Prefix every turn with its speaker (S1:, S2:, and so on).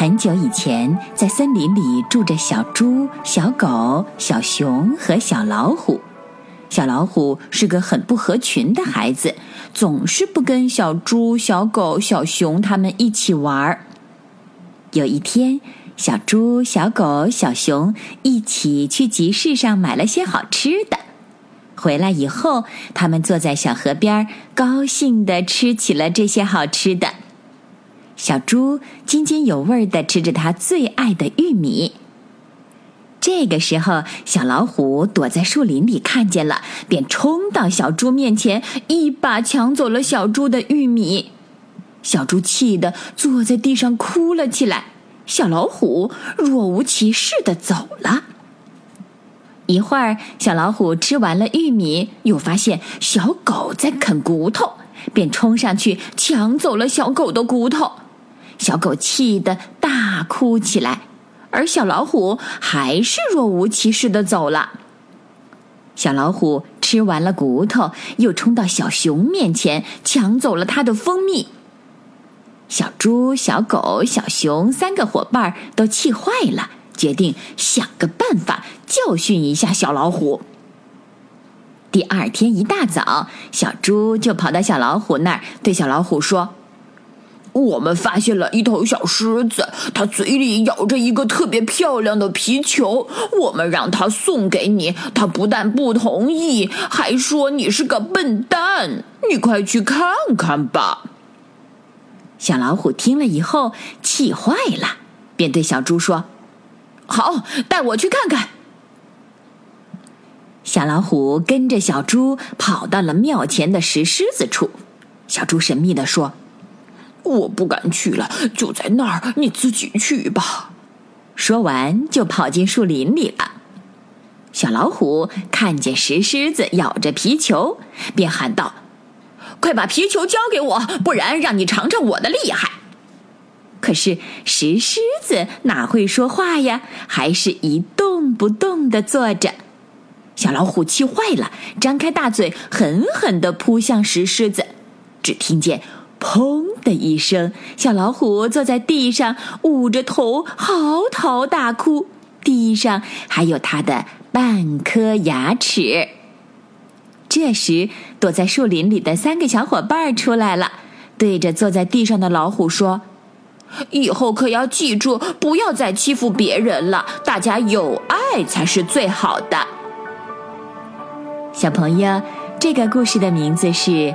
S1: 很久以前，在森林里住着小猪、小狗、小熊和小老虎。小老虎是个很不合群的孩子，总是不跟小猪、小狗、小熊他们一起玩儿。有一天，小猪、小狗、小熊一起去集市上买了些好吃的，回来以后，他们坐在小河边，高兴地吃起了这些好吃的。小猪津津有味地吃着它最爱的玉米。这个时候，小老虎躲在树林里看见了，便冲到小猪面前，一把抢走了小猪的玉米。小猪气得坐在地上哭了起来。小老虎若无其事地走了。一会儿，小老虎吃完了玉米，又发现小狗在啃骨头，便冲上去抢走了小狗的骨头。小狗气得大哭起来，而小老虎还是若无其事的走了。小老虎吃完了骨头，又冲到小熊面前抢走了它的蜂蜜。小猪、小狗、小熊三个伙伴都气坏了，决定想个办法教训一下小老虎。第二天一大早，小猪就跑到小老虎那儿，对小老虎说。
S2: 我们发现了一头小狮子，它嘴里咬着一个特别漂亮的皮球。我们让它送给你，它不但不同意，还说你是个笨蛋。你快去看看吧。
S1: 小老虎听了以后气坏了，便对小猪说：“
S2: 好，带我去看看。”
S1: 小老虎跟着小猪跑到了庙前的石狮子处。小猪神秘地说。
S2: 我不敢去了，就在那儿，你自己去吧。
S1: 说完，就跑进树林里了。小老虎看见石狮子咬着皮球，便喊道：“
S2: 快把皮球交给我，不然让你尝尝我的厉害。”
S1: 可是石狮子哪会说话呀？还是一动不动的坐着。小老虎气坏了，张开大嘴，狠狠地扑向石狮子。只听见。砰的一声，小老虎坐在地上，捂着头嚎啕大哭，地上还有它的半颗牙齿。这时，躲在树林里的三个小伙伴出来了，对着坐在地上的老虎说：“
S2: 以后可要记住，不要再欺负别人了，大家有爱才是最好的。”
S1: 小朋友，这个故事的名字是。